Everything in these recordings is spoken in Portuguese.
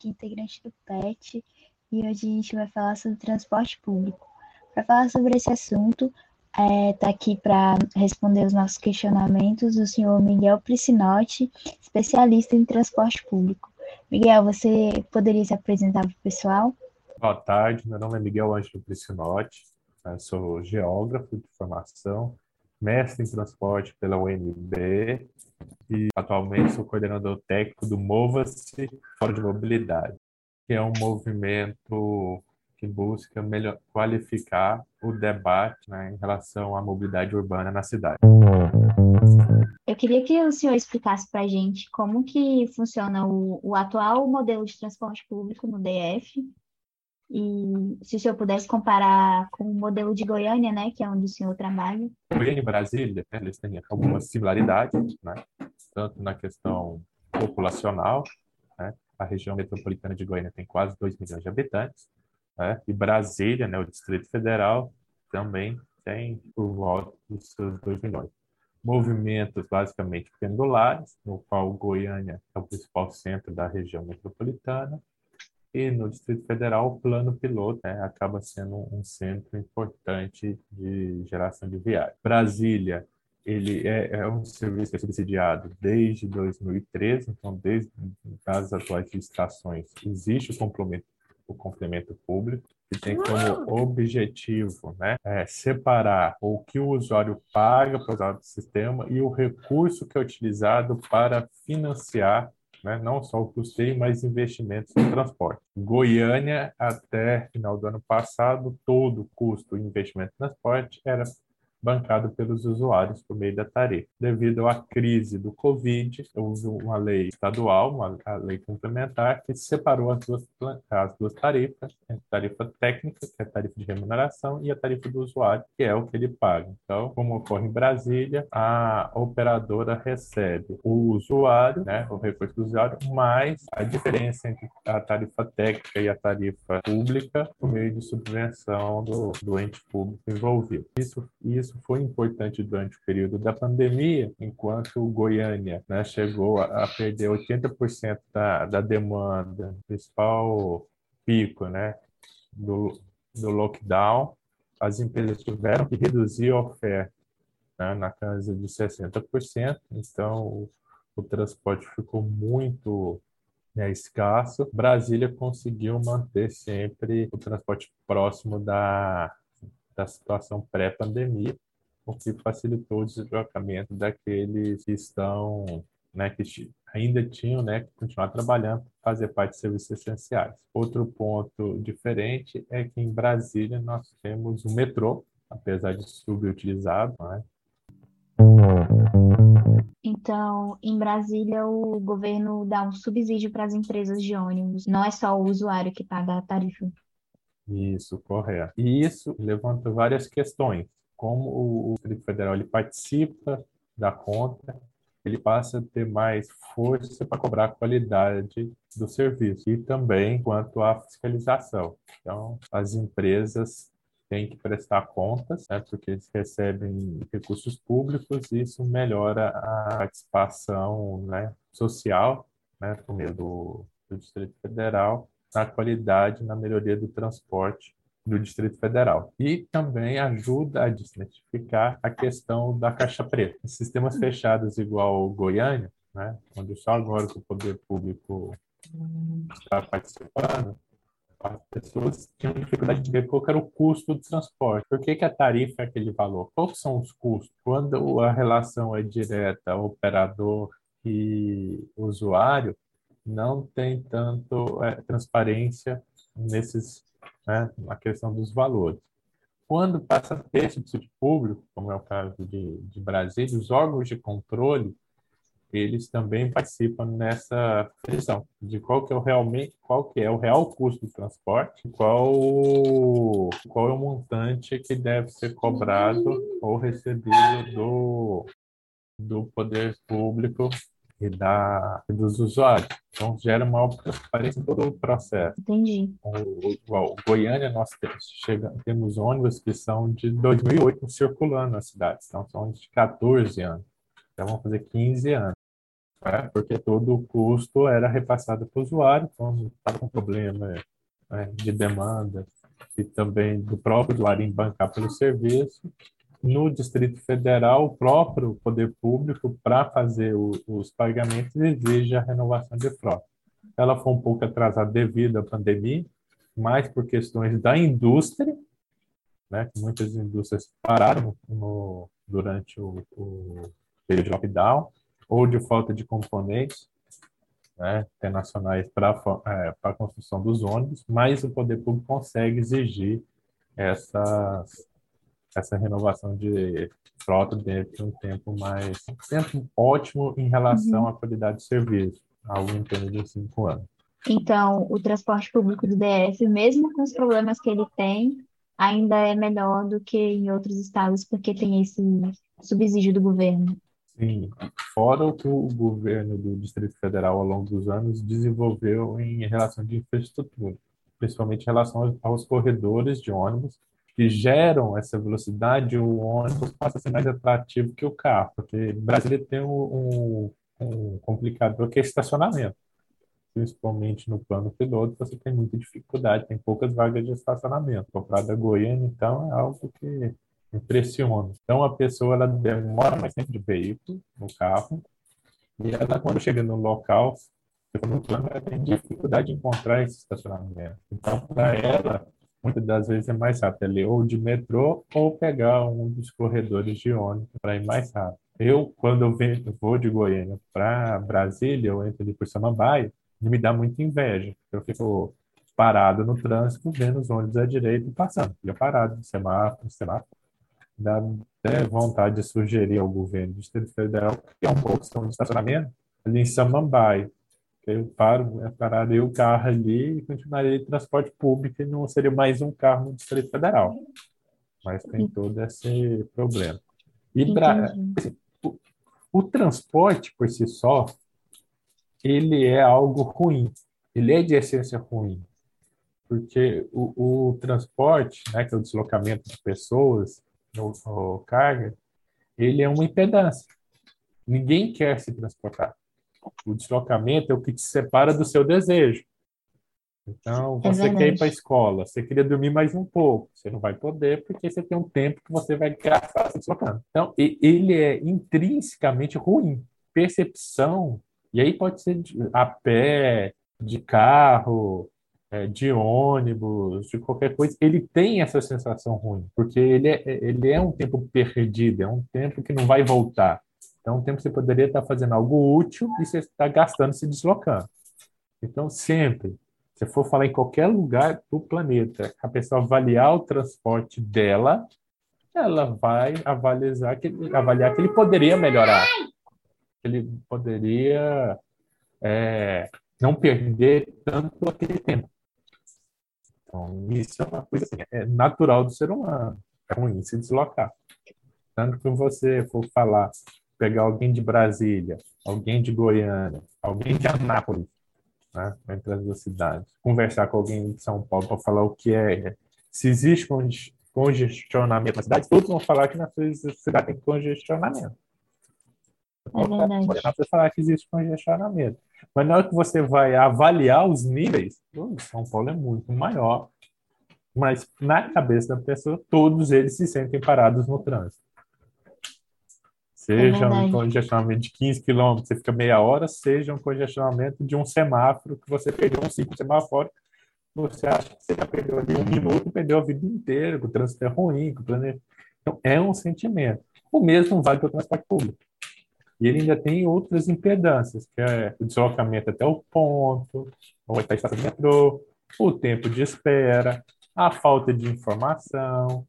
aqui, integrante do PET, e hoje a gente vai falar sobre transporte público. Para falar sobre esse assunto, está é, tá aqui para responder os nossos questionamentos o senhor Miguel Priscinotti, especialista em transporte público. Miguel, você poderia se apresentar para o pessoal? Boa tarde, meu nome é Miguel Ângelo Priscinotti, sou geógrafo de formação, mestre em transporte pela UNB e atualmente sou coordenador técnico do Mova-se Fórum de Mobilidade, que é um movimento que busca melhor, qualificar o debate né, em relação à mobilidade urbana na cidade. Eu queria que o senhor explicasse para a gente como que funciona o, o atual modelo de transporte público no DF e se o senhor pudesse comparar com o modelo de Goiânia, né, que é onde o senhor trabalha. Goiânia e Brasília, né, eles têm algumas similaridades, né, tanto na questão populacional, né, a região metropolitana de Goiânia tem quase 2 milhões de habitantes, né, e Brasília, né, o Distrito Federal, também tem por volta dos seus 2 milhões. Movimentos basicamente pendulares, no qual Goiânia é o principal centro da região metropolitana, e no Distrito Federal, o plano piloto né, acaba sendo um centro importante de geração de viagem. Brasília, ele é, é, um serviço que é subsidiado desde 2013, então desde as atuais licitações existe o complemento, o complemento público que tem como objetivo né, é separar o que o usuário paga para usar o sistema e o recurso que é utilizado para financiar né? não só o custeio, mas investimentos no transporte. Goiânia, até final do ano passado, todo o custo e investimento no transporte era bancado pelos usuários por meio da tarifa. Devido à crise do Covid, houve uma lei estadual, uma lei complementar, que separou as duas, as duas tarifas, a tarifa técnica, que é a tarifa de remuneração, e a tarifa do usuário, que é o que ele paga. Então, como ocorre em Brasília, a operadora recebe o usuário, né, o recurso do usuário, mais a diferença entre a tarifa técnica e a tarifa pública por meio de subvenção do, do ente público envolvido. Isso, isso isso foi importante durante o período da pandemia, enquanto Goiânia né, chegou a, a, perder 80% da, da demanda, principal pico né, do, do lockdown, as empresas tiveram que reduzir a oferta né, na casa de 60%, então o, o transporte ficou muito né, escasso. Brasília conseguiu manter sempre o transporte próximo da, da situação pré-pandemia, o que facilitou o deslocamento daqueles que estão, né, que ainda tinham, né, que continuar trabalhando, fazer parte de serviços essenciais. Outro ponto diferente é que em Brasília nós temos o metrô, apesar de subutilizado, né? Então, em Brasília, o governo dá um subsídio para as empresas de ônibus, não é só o usuário que paga a tarifa. Isso, correto. E isso levanta várias questões. Como o Distrito Federal ele participa da conta, ele passa a ter mais força para cobrar a qualidade do serviço e também quanto à fiscalização. Então, as empresas têm que prestar contas, né, porque eles recebem recursos públicos e isso melhora a participação né, social, né, por meio do, do Distrito Federal, na qualidade, na melhoria do transporte do Distrito Federal. E também ajuda a desmistificar a questão da caixa preta. Em sistemas fechados igual Goiânia, né, onde só agora o poder público está participando, as pessoas tinham dificuldade de ver qual era o custo do transporte. Por que, que a tarifa é aquele valor? Quais são os custos? Quando a relação é direta operador e usuário, não tem tanto é, transparência nesses, né, na questão dos valores. Quando passa a ter subsídio público, como é o caso de, de Brasília, os órgãos de controle eles também participam nessa questão de qual que é o realmente qual que é o real custo do transporte, qual qual é o montante que deve ser cobrado ou recebido do do poder público e, da, e dos usuários. Então, gera maior transparência em todo o processo. Entendi. O, o, o Goiânia, nós temos, chega, temos ônibus que são de 2008 circulando na cidade, então são de 14 anos. Já vão fazer 15 anos. né? porque todo o custo era repassado para o usuário, então estava com problema né, de demanda e também do próprio usuário em bancar pelo serviço. No Distrito Federal, o próprio poder público, para fazer o, os pagamentos, exige a renovação de frota. Ela foi um pouco atrasada devido à pandemia, mais por questões da indústria, né? Muitas indústrias pararam no, durante o, o período de lockdown, ou de falta de componentes né, internacionais para é, a construção dos ônibus, mas o poder público consegue exigir essas, essa renovação de frota dentro de um tempo mais tempo ótimo em relação uhum. à qualidade de serviço, algo em torno de cinco anos. Então, o transporte público do DF, mesmo com os problemas que ele tem, ainda é melhor do que em outros estados, porque tem esse subsídio do governo. Sim, fora o que o governo do Distrito Federal, ao longo dos anos, desenvolveu em relação de infraestrutura, principalmente em relação aos corredores de ônibus, que geram essa velocidade, o ônibus passa a ser mais atrativo que o carro, porque Brasília tem um, um, um complicador que é estacionamento principalmente no plano piloto, você tem muita dificuldade, tem poucas vagas de estacionamento. Comprada Goiânia, então, é algo que impressiona. Então, a pessoa ela demora mais tempo de veículo, no carro, e ela, quando chega no local, no plano, ela tem dificuldade de encontrar esse estacionamento. Então, para ela, muitas das vezes é mais rápido ali, ou de metrô, ou pegar um dos corredores de ônibus para ir mais rápido. Eu, quando eu vou de Goiânia para Brasília, eu entro ali por Samambaia, me dá muita inveja. Eu fico parado no trânsito, vendo os ônibus à direita passando. Fica parado no semáforo, no semáforo. Dá até vontade de sugerir ao governo do Distrito Federal que é um pouco de estacionamento ali em Samambaia. Eu paro, é eu o carro ali e continuaria de transporte público e não seria mais um carro no Distrito Federal. Mas tem todo esse problema. E pra, assim, o, o transporte por si só, ele é algo ruim. Ele é de essência ruim. Porque o, o transporte, né, que é o deslocamento de pessoas ou, ou carga, ele é uma impedância. Ninguém quer se transportar. O deslocamento é o que te separa do seu desejo. Então, é você é quer ir para a escola, você queria dormir mais um pouco, você não vai poder porque você tem um tempo que você vai gastar se deslocando. Então, ele é intrinsecamente ruim. Percepção e aí pode ser de, a pé, de carro, é, de ônibus, de qualquer coisa. Ele tem essa sensação ruim, porque ele é, ele é um tempo perdido, é um tempo que não vai voltar. Um tempo que você poderia estar fazendo algo útil e você está gastando se deslocando. Então, sempre, se for falar em qualquer lugar do planeta, a pessoa avaliar o transporte dela, ela vai avaliar que, avaliar que ele poderia melhorar ele poderia é, não perder tanto aquele tempo. Então, isso é uma coisa assim, é natural do ser humano. É ruim se deslocar. Tanto que você for falar, pegar alguém de Brasília, alguém de Goiânia, alguém de Anápolis, né, entre as duas cidades, conversar com alguém de São Paulo para falar o que é, se existe congestionamento na cidade, todos vão falar que na sua cidade tem congestionamento. É verdade. Você falar que existe congestionamento. Mas na hora que você vai avaliar os níveis, São Paulo é muito maior. Mas na cabeça da pessoa, todos eles se sentem parados no trânsito. Seja é um congestionamento de 15 quilômetros, você fica meia hora, seja um congestionamento de um semáforo, que você perdeu um cinco semáforos, você acha que você já perdeu ali um minuto, perdeu a vida inteira, que o trânsito é ruim, que o planeta... Então, é um sentimento. O mesmo vale para o transporte público. E ele ainda tem outras impedâncias, que é o deslocamento até o ponto, ou até a estação de metrô, o tempo de espera, a falta de informação,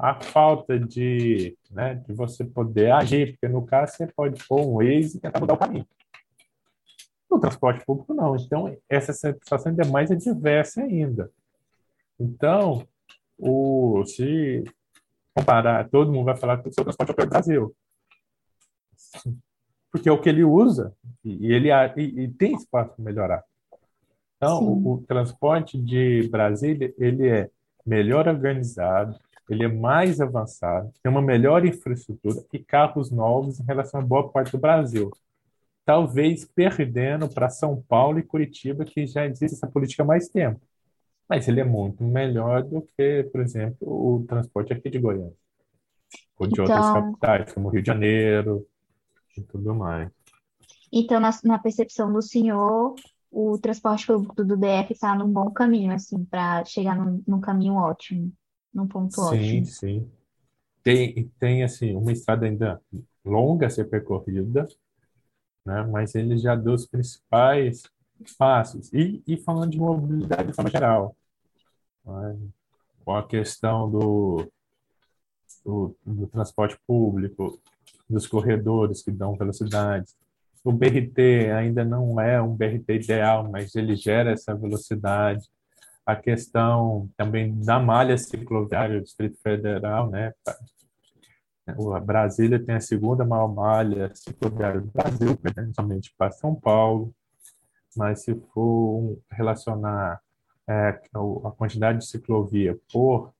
a falta de, né, de você poder agir, porque no caso você pode pôr um Waze e tentar mudar o caminho. No transporte público, não. Então, essa situação ainda é mais adversa ainda. Então, o, se comparar, todo mundo vai falar que o seu transporte é o Brasil porque é o que ele usa e ele e, e tem espaço para melhorar. Então, o, o, transporte de Brasília ele é melhor organizado, ele é mais avançado, tem uma melhor infraestrutura e carros novos em relação a boa parte do Brasil. talvez perdendo para São Paulo e Curitiba, que já existe essa política há mais tempo. Mas ele é muito melhor do que, por exemplo, o transporte aqui de Goiânia, ou de outras Então, capitais, como Rio de Janeiro e tudo mais. então na, na percepção do senhor, o transporte público do DF está num bom caminho, assim, para chegar num, num caminho ótimo, num ponto Sim, ótimo. sim. Tem, tem assim, uma estrada ainda longa a ser percorrida, né? Mas ele já deu os principais passos. E, e falando de mobilidade de forma geral, né? Com a questão do, do, do transporte público, dos corredores que dão velocidade. O BRT ainda não é um BRT ideal, mas ele gera essa velocidade. A questão também da malha cicloviária do Distrito Federal, né? A Brasília tem a segunda maior malha cicloviária do Brasil, somente para São Paulo. Mas se for relacionar é, a quantidade de ciclovia por,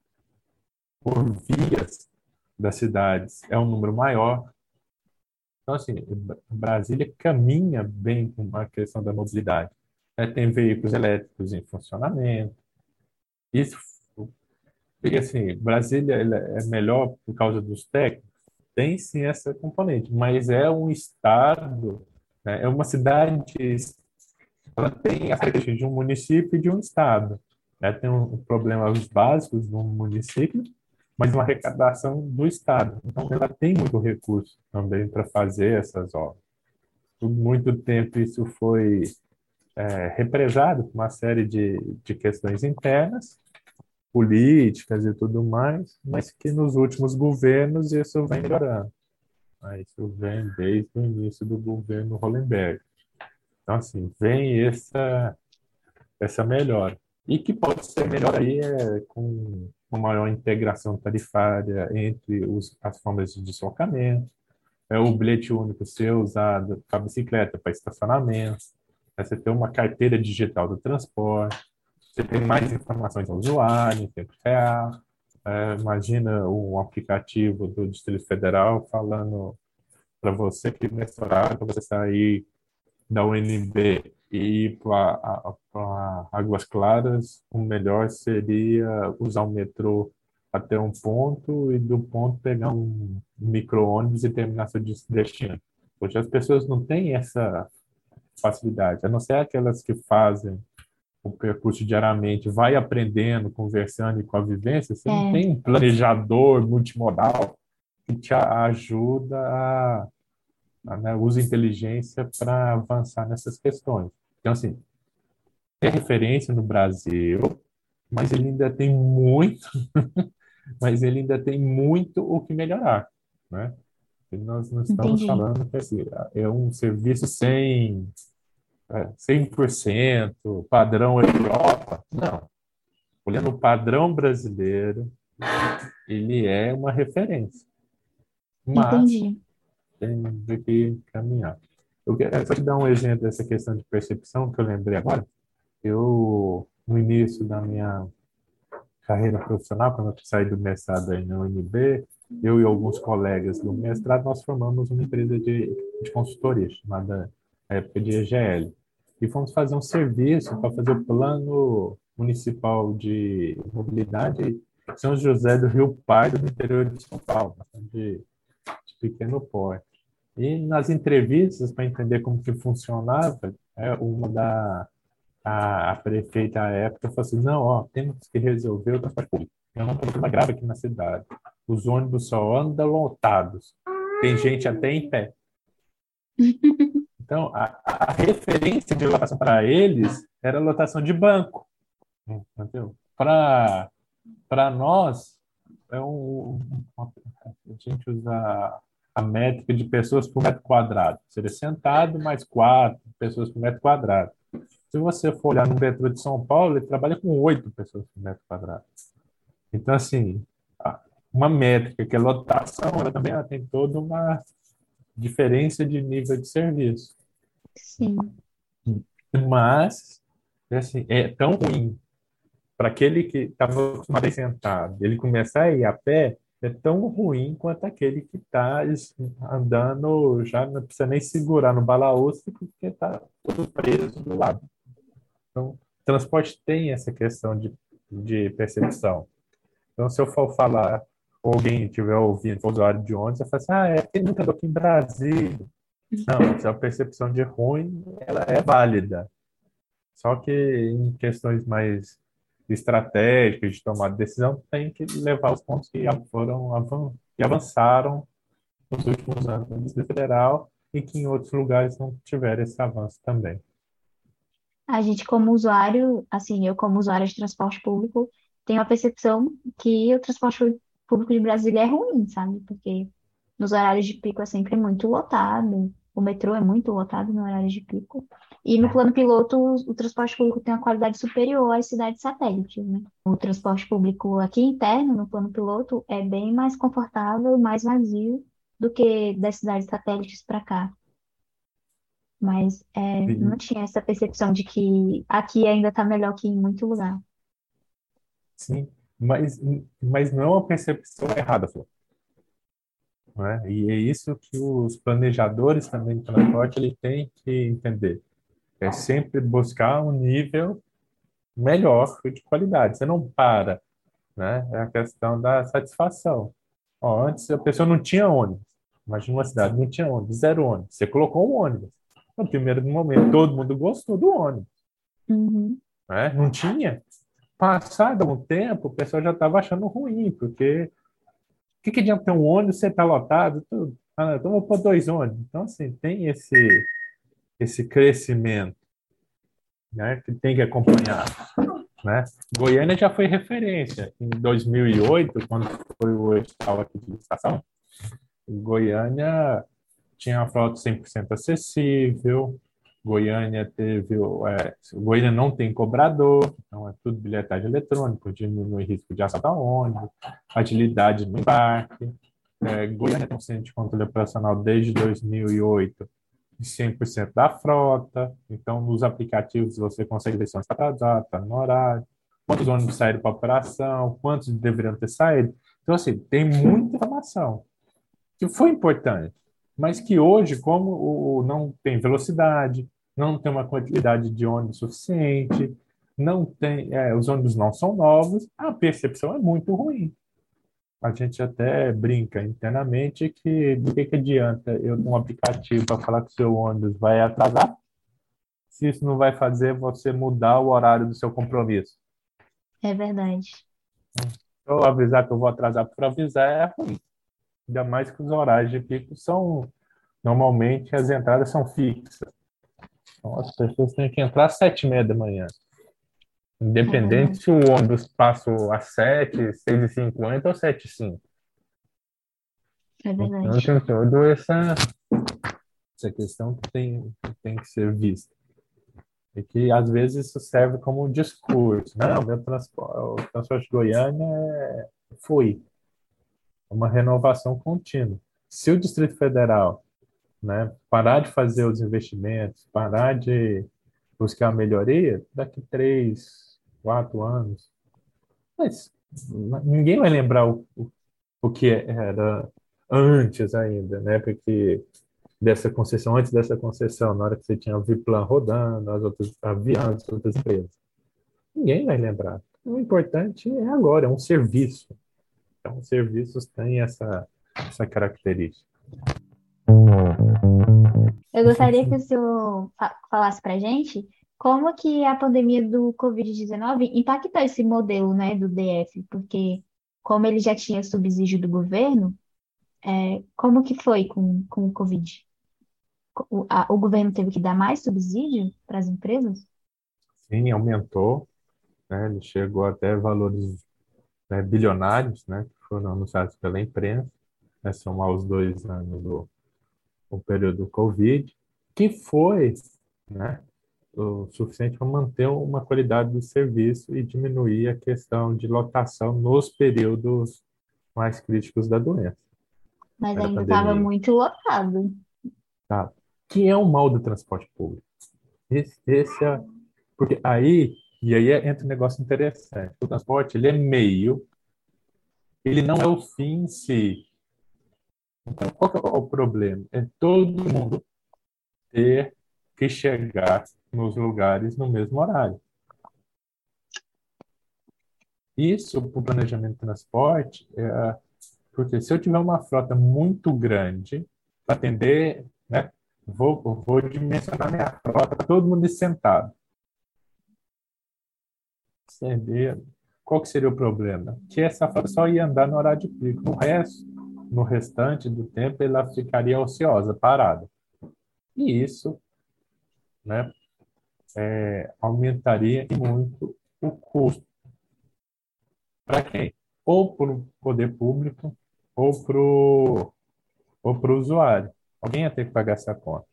por vias das cidades, é um número maior. Então, assim, Bra- Brasília caminha bem com a questão da mobilidade. né? Tem veículos elétricos em funcionamento. Isso, e assim, Brasília é melhor por causa dos técnicos? Tem sim essa componente, mas é um estado, né? É uma cidade, ela tem as características de um município e de um estado. né? Tem um, problemas básicos no município, mas uma arrecadação do estado. Então, ela tem muito recurso também para fazer essas obras. Por muito tempo isso foi é, represado por uma série de, de questões internas, políticas e tudo mais, mas que nos últimos governos isso vem melhorando. Né? Isso vem desde o início do governo Hollenberg. Então, assim, vem essa, essa melhora. E que pode ser melhor aí é com uma maior integração tarifária entre os, as formas de deslocamento, é o bilhete único ser usado para bicicleta, para estacionamento, você ter uma carteira digital do transporte, você tem mais informações ao usuário em tempo real. É, imagina um aplicativo do Distrito Federal falando para você que nesse horário, para você sair da UNB e ir para Águas Claras, o melhor seria usar o metrô até um ponto e do ponto pegar um micro-ônibus e terminar seu destino. Hoje as pessoas não têm essa facilidade, a não ser aquelas que fazem o percurso diariamente, vai aprendendo, conversando e com a vivência, você não É. tem um planejador multimodal que te ajuda a, a né, usa inteligência para avançar nessas questões. Então, assim, é referência no Brasil, mas ele ainda tem muito, mas ele ainda tem muito o que melhorar, né? Nós não estamos Entendi. falando que assim, é um serviço sem é, 100% padrão Europa. Não. Olhando o padrão brasileiro, ele é uma referência. Mas Entendi. tem que caminhar. Eu quero só te dar um exemplo dessa questão de percepção que eu lembrei agora. Eu, no início da minha carreira profissional, quando eu saí do mestrado aí na UNB, eu e alguns colegas do mestrado, nós formamos uma empresa de, de consultoria chamada, época de EGL. E fomos fazer um serviço para fazer o plano municipal de mobilidade São José do Rio Pardo, no interior de São Paulo, de, de pequeno porte. E nas entrevistas, para entender como que funcionava, é, uma da a, a prefeita à época falou assim, não, ó, temos que resolver o transporte público. É um problema grave aqui na cidade. Os ônibus só andam lotados. Tem gente até em pé. Então, a, a referência de lotação para eles era a lotação de banco. Entendeu? Para nós, é um, uma, a gente usa a métrica de pessoas por metro quadrado. Seria sentado mais quatro pessoas por metro quadrado. Se você for olhar no metrô de São Paulo, ele trabalha com oito pessoas por metro quadrado. Então, assim, uma métrica que é lotação, ela também ela tem toda uma diferença de nível de serviço. Sim. Mas, assim, é tão ruim para aquele que estava acostumado sentado, ele começar a ir a pé, é tão ruim quanto aquele que está andando, já não precisa nem segurar no balaúso, porque está tudo preso do lado. Então, transporte tem essa questão de, de percepção. Então, se eu for falar, ou alguém estiver ouvindo, usuário de ônibus, eu falo assim, ah, é, tem nunca aqui em Brasília. Não, essa percepção de ruim, ela é válida. Só que em questões mais estratégicas de tomar decisão, tem que levar os pontos que foram que avançaram nos últimos anos no Distrito Federal e que em outros lugares não tiveram esse avanço também. A gente, como usuário, assim, eu como usuário de transporte público, tenho a percepção que o transporte público de Brasília é ruim, sabe? Porque nos horários de pico é sempre muito lotado, o metrô é muito lotado no horário de pico. E no plano piloto, o, o transporte público tem uma qualidade superior às cidades satélites, né? O transporte público aqui interno, no plano piloto, é bem mais confortável, mais vazio do que das cidades satélites para cá. Mas é, não tinha essa percepção de que aqui ainda está melhor que em muito lugar. Sim, mas, mas não é uma percepção errada, Flor. É? E é isso que os planejadores também de transporte ele têm que entender. É sempre buscar um nível melhor de qualidade. Você não para, né? É a questão da satisfação. Ó, antes a pessoa não tinha ônibus. Imagina uma cidade, não tinha ônibus, zero ônibus. Você colocou um ônibus. No primeiro momento, todo mundo gostou do ônibus. Uhum. Né? Não tinha. Passado algum tempo, o pessoal já estava achando ruim, porque o que, que adianta ter um ônibus, você está lotado, tudo. Ah, então vou pôr dois ônibus. Então, assim, tem esse, esse crescimento né, que tem que acompanhar. Né? Goiânia já foi referência. Em 2008, quando foi o edital aqui de licitação, Goiânia tinha a frota 100% acessível, Goiânia teve. É, Goiânia não tem cobrador, então é tudo bilhetagem eletrônica, diminui risco de assalto a ônibus, agilidade no embarque. É, Goiânia tem um centro de controle operacional desde 2008 de 100% da frota, então nos aplicativos você consegue ver se está atrasado, está no horário, quantos ônibus saíram para operação, quantos deveriam ter saído. Então, assim, tem muita informação que foi importante mas que hoje, como o, não tem velocidade, não tem uma quantidade de ônibus suficiente, não tem, é, os ônibus não são novos, a percepção é muito ruim. A gente até brinca internamente que do que, que adianta eu ter um aplicativo para falar que o seu ônibus vai atrasar, se isso não vai fazer você mudar o horário do seu compromisso. É verdade. Eu avisar que eu vou atrasar por avisar é ruim. Ainda mais que os horários de pico são. Normalmente as entradas são fixas. Então as pessoas têm que entrar às sete e meia da manhã. Independente se o ônibus passa às sete, seis e cinquenta ou sete e cinco. É verdade. Então tem toda essa, essa questão que tem, que tem que ser vista. E que às vezes isso serve como um discurso. Não, meu transporte, o transporte de Goiânia é, foi uma renovação contínua. Se o Distrito Federal né, parar de fazer os investimentos, parar de buscar a melhoria, daqui três, quatro anos, mas ninguém vai lembrar o, o, o que era antes ainda, né? Porque dessa concessão, antes dessa concessão, na hora que você tinha o Viplan rodando, as outras aviões, as outras empresas. Ninguém vai lembrar. O importante é agora, é um serviço. Então, os serviços têm essa, essa característica. Eu gostaria que o senhor falasse para a gente como que a pandemia do Covid-19 impactou esse modelo né, do DF, porque como ele já tinha subsídio do governo, é, como que foi com, com o Covid? O, a, o governo teve que dar mais subsídio para as empresas? Sim, aumentou. Né, ele chegou até valores né, bilionários, né, que foram anunciados pela imprensa, né, somar os dois anos do, do período do Covid, que foi né, o suficiente para manter uma qualidade do serviço e diminuir a questão de lotação nos períodos mais críticos da doença. Mas ainda estava muito lotado. Tá. Que é o mal do transporte público. Esse, esse é, porque aí e aí entra um negócio interessante. O transporte ele é meio ele não é o fim em si. Então, qual é o problema? É todo mundo ter que chegar nos lugares no mesmo horário. Isso, para o planejamento de transporte, é, porque se eu tiver uma frota muito grande para atender, né, vou, vou dimensionar minha frota todo mundo sentado. Qual que seria o problema? Que essa frota só ia andar no horário de pico. No resto, no restante do tempo, ela ficaria ociosa, parada. E isso né, é, aumentaria muito o custo. Para quem? Ou para o poder público, ou para o ou pro usuário. Alguém ia ter que pagar essa conta.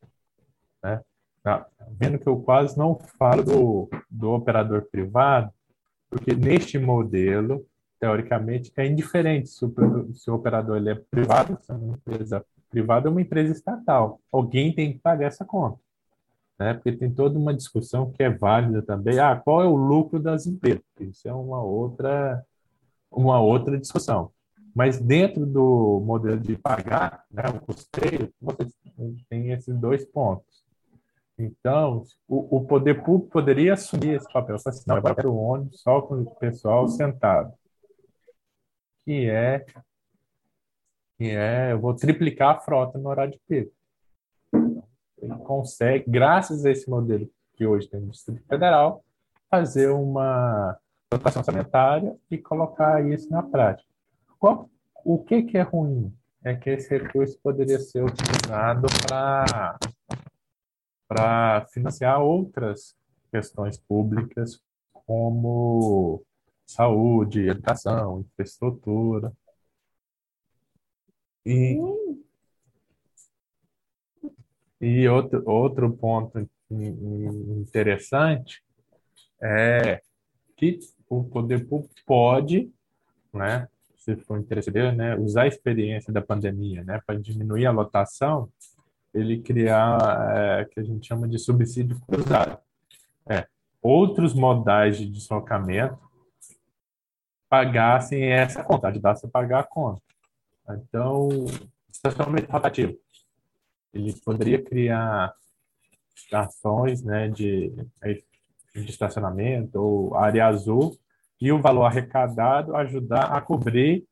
Né? Tá vendo que eu quase não falo do, do operador privado, porque neste modelo, teoricamente, é indiferente se o, se o operador ele é privado, se é uma empresa privada ou uma empresa estatal. Alguém tem que pagar essa conta. Né? Porque tem toda uma discussão que é válida também. Ah, qual é o lucro das empresas? Isso é uma outra, uma outra discussão. Mas dentro do modelo de pagar, né, o custeio, você tem esses dois pontos. Então, o, o poder público poderia assumir esse papel. Assim, não, vai para o ônibus só com o pessoal sentado. Que é, que é, eu vou triplicar a frota no horário de pico. Ele consegue, graças a esse modelo que hoje tem no Distrito Federal, fazer uma dotação orçamentária e colocar isso na prática. Qual, o que, que é ruim? É que esse recurso poderia ser utilizado para para financiar outras questões públicas, como saúde, educação, infraestrutura. E, e outro, outro ponto interessante é que o poder público pode, né, se for interessante, né, usar a experiência da pandemia, né, para diminuir a lotação ele criar é, que a gente chama de subsídio cruzado. É, outros modais de deslocamento pagassem essa conta, ajudasse a pagar a conta. Então, estacionamento rotativo. Ele poderia criar estações né, de, de estacionamento ou área azul e o valor arrecadado ajudar a cobrir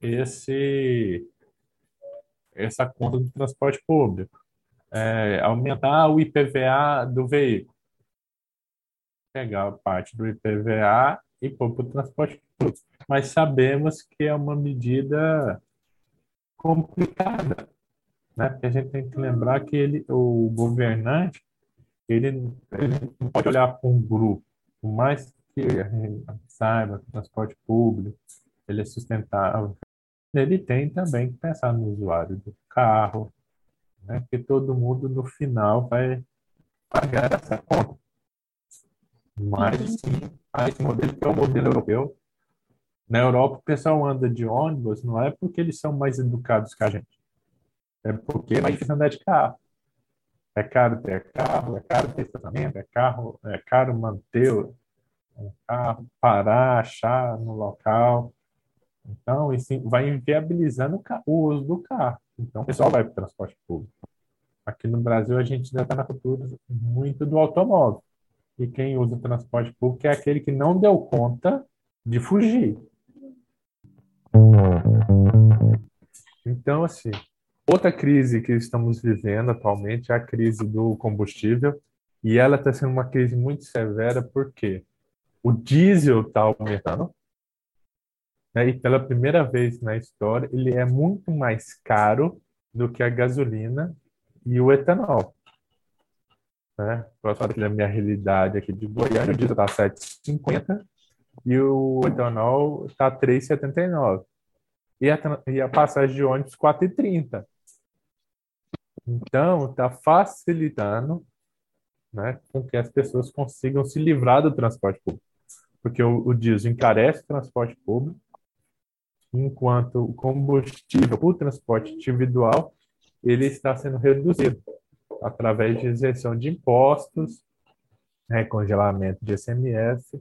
esse essa conta do transporte público, é, aumentar o IPVA do veículo, pegar parte do IPVA e pôr para o transporte público. Mas sabemos que é uma medida complicada, né? Porque a gente tem que lembrar que ele, o governante, ele, ele não pode olhar para um grupo, por mais que a gente saiba que o transporte público ele é sustentável, ele tem também que pensar no usuário do carro, né? que todo mundo no final vai pagar essa conta. Mas sim, há esse modelo que é o modelo europeu. Na Europa, o pessoal anda de ônibus não é porque eles são mais educados que a gente. É porque é mais difícil andar de carro. É caro ter carro, é caro ter estacionamento, é, carro, é caro manter um carro, parar, achar no local. Então, isso vai inviabilizando o uso do carro. Então, o pessoal vai para o transporte público. Aqui no Brasil, a gente ainda está na cultura muito do automóvel. E quem usa o transporte público é aquele que não deu conta de fugir. Então, assim, outra crise que estamos vivendo atualmente é a crise do combustível. E ela está sendo uma crise muito severa porque o diesel está aumentando, né? E pela primeira vez na história, ele é muito mais caro do que a gasolina e o etanol. Né? Posso falar da minha realidade aqui de Goiânia, o diesel está 7,50 e o etanol está 3,79. E a, e a passagem de ônibus 4,30. Então, está facilitando né, com que as pessoas consigam se livrar do transporte público. Porque o, o diesel encarece o transporte público enquanto o combustível o transporte individual ele está sendo reduzido através de isenção de impostos, né, congelamento de SMS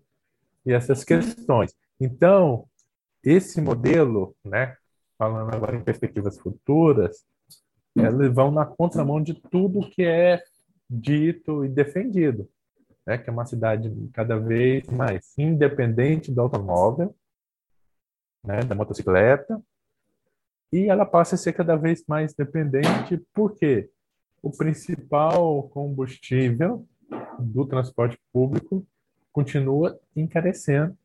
e essas questões. Então, esse modelo, né, falando agora em perspectivas futuras, elas vão na contramão de tudo que é dito e defendido, né, que é uma cidade cada vez mais independente do automóvel, né, da motocicleta, e ela passa a ser cada vez mais dependente, porque o principal combustível do transporte público continua encarecendo.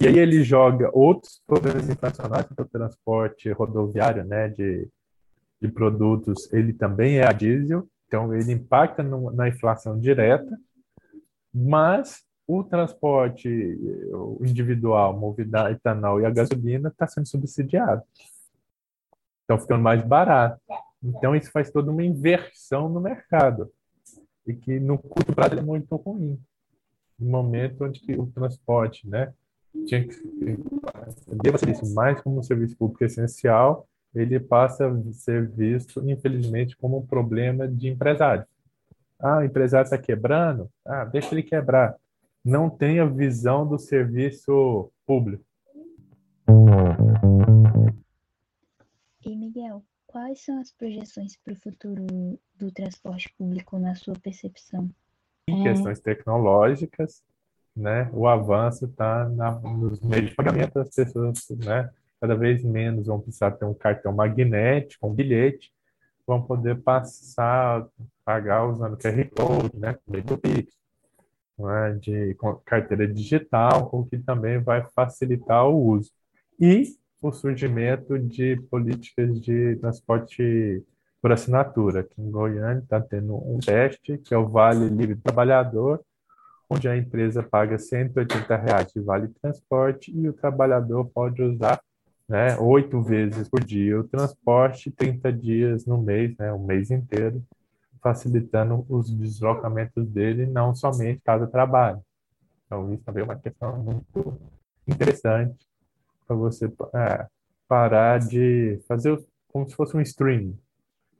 E aí ele joga outros problemas internacionais, o transporte rodoviário né, de, de produtos, ele também é a diesel, então ele impacta no, na inflação direta, mas o transporte individual movido a etanol e a gasolina está sendo subsidiado. Estão ficando mais barato. Então isso faz toda uma inversão no mercado e que no curto prazo é muito ruim. No momento onde que o transporte, né, tinha que ser isso mais como um serviço público essencial, ele passa a ser visto, infelizmente, como um problema de empresário. Ah, o empresário está quebrando? Ah, deixa ele quebrar. Não tem a visão do serviço público. E, Miguel, Quais são as projeções para o futuro do transporte público na sua percepção? Em questões tecnológicas, né, o avanço está nos meios de pagamento das pessoas, né, cada vez menos vão precisar ter um cartão magnético, um bilhete, vão poder passar, pagar usando QR Code, né, meio do Pix, né, de carteira digital, o que também vai facilitar o uso. E o surgimento de políticas de transporte por assinatura. Aqui em Goiânia está tendo um teste, que é o Vale Livre Trabalhador, onde a empresa paga 180 reais de vale transporte e o trabalhador pode usar né, oito vezes por dia o transporte, 30 dias no mês, né, o mês inteiro, facilitando os deslocamentos dele, não somente cada trabalho. Então, isso também é uma questão muito interessante para você é, parar de fazer como se fosse um streaming.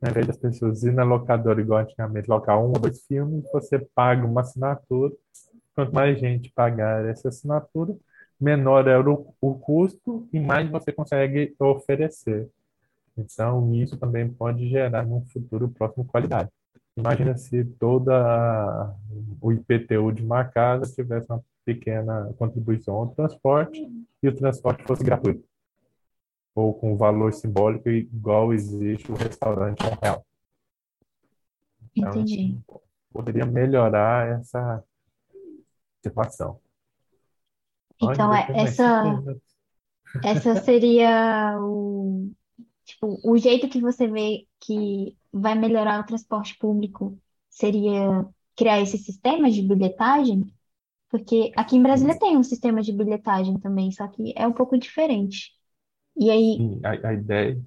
Ao invés das pessoas ir na locadora igual antigamente, locar um ou dois filmes, você paga uma assinatura. Quanto mais gente pagar essa assinatura, menor é o, o custo e mais você consegue oferecer. Então, isso também pode gerar, num futuro próximo, qualidade. Imagina se toda o IPTU de uma casa tivesse uma pequena contribuição ao transporte e o transporte fosse gratuito ou com valor simbólico igual existe o restaurante um real. Então, Entendi. Poderia melhorar essa situação. Então, é, essa, essa seria o, tipo, o jeito que você vê que vai melhorar o transporte público seria criar esse sistema de bilhetagem? Porque aqui em Brasília tem um sistema de bilhetagem também, só que é um pouco diferente. E aí, a, a ideia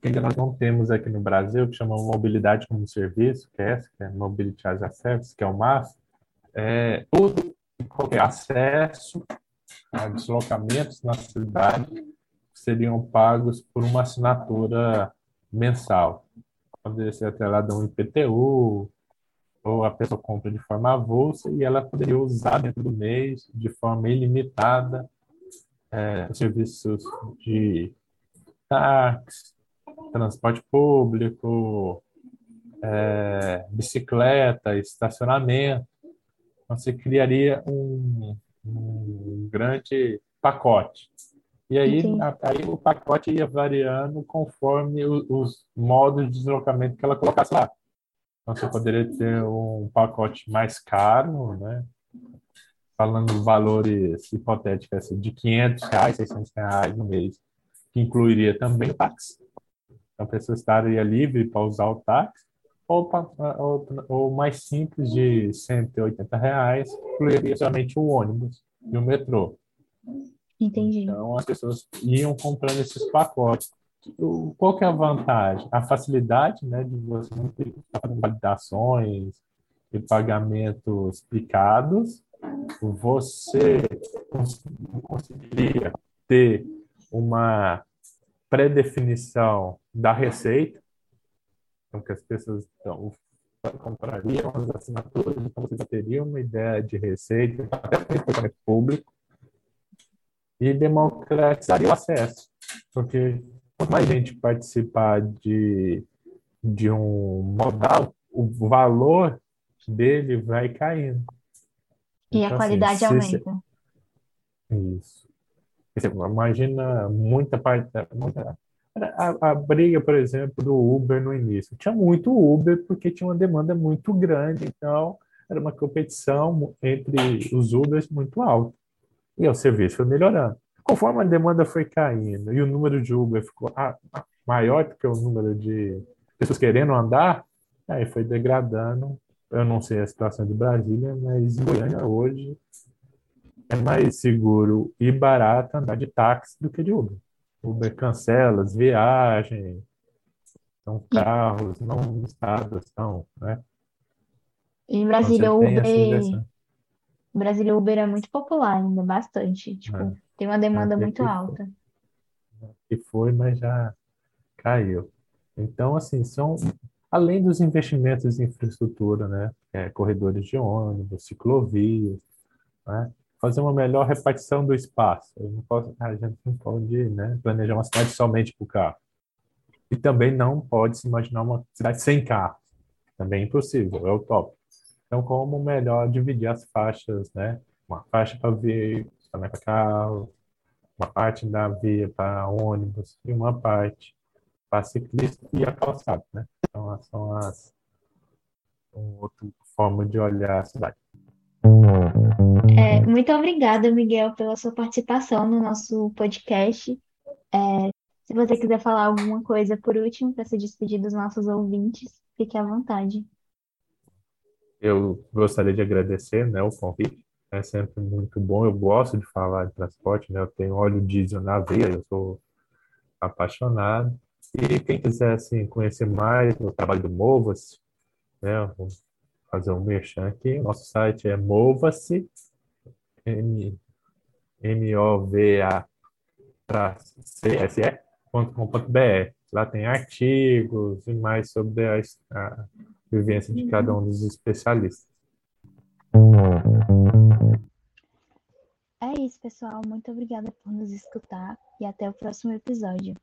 que nós não temos aqui no Brasil, que chama mobilidade como serviço, que é essa, que é Mobility as a Service, que é o MAS, é tudo qualquer acesso a deslocamentos na cidade seriam pagos por uma assinatura mensal. Poderia ser atrelado a um IPTU, ou a pessoa compra de forma avulsa e ela poderia usar dentro do mês, de forma ilimitada, é, serviços de táxi, transporte público, é, bicicleta, estacionamento. Então, você criaria um, um grande pacote. E aí, a, aí o pacote ia variando conforme o, os modos de deslocamento que ela colocasse lá. Então, você poderia ter um pacote mais caro, né? Falando valores hipotéticos assim, de 500 reais, 600 reais no mês, que incluiria também o táxi. Então, a pessoa estaria livre para usar o táxi, ou, ou, ou mais simples, de 180 reais, incluiria somente o ônibus e o metrô. Entendi. Então, as pessoas iam comprando esses pacotes qual que é a vantagem? A facilidade né, de você fazer validações e pagamentos picados, você conseguiria ter uma pré-definição da receita, então que as pessoas então, comprariam as assinaturas, então você já teria uma ideia de receita, até público, e democratizaria o acesso, porque quanto mais gente participar de, de um modal, o valor dele vai caindo. E a Então, assim, qualidade se- se- aumenta. Isso. Você imagina muita parte. da- muita- A, a briga, por exemplo, do Uber no início. Tinha muito Uber porque tinha uma demanda muito grande, então era uma competição entre os Ubers muito alta. E o serviço foi melhorando. Conforme a demanda foi caindo e o número de Uber ficou ah, ah, maior do que o número de pessoas querendo andar, aí foi degradando. Eu não sei a situação de Brasília, mas em Goiânia hoje é mais seguro e barato andar de táxi do que de Uber. Uber cancela as viagens, são carros não listados, são, né? Em Então Brasília, você o tem essa Uber, O Uber é muito popular ainda, bastante. Tipo, É. tem uma demanda muito alta. que foi, mas já caiu. Então, assim, são além dos investimentos em infraestrutura, né? É, corredores de ônibus, ciclovias, né? Fazer uma melhor repartição do espaço. Eu não posso, a gente não pode, né, planejar uma cidade somente para o carro. E também não pode se imaginar uma cidade sem carro. Também é impossível, é utópico. Então, como melhor dividir as faixas, né? Uma faixa para veículos, também para carro, uma parte da via para ônibus e uma parte para ciclista e a calçada, né? Então, são as uma outra forma de olhar a cidade. É, muito obrigada, Miguel, pela sua participação no nosso podcast. É, se você quiser falar alguma coisa por último, para se despedir dos nossos ouvintes, fique à vontade. Eu gostaria de agradecer, né, o convite. É sempre muito bom. Eu gosto de falar de transporte, né? Eu tenho óleo diesel na veia, eu sou apaixonado. E quem quiser assim, conhecer mais o trabalho do Mova-se, né? Vou fazer um merchan aqui. Nosso site é mova-se, M- M-O-V-A-C-S-E.com.br. Lá tem artigos e mais sobre a, a vivência de cada um dos especialistas. É isso, pessoal. Muito obrigada por nos escutar e até o próximo episódio.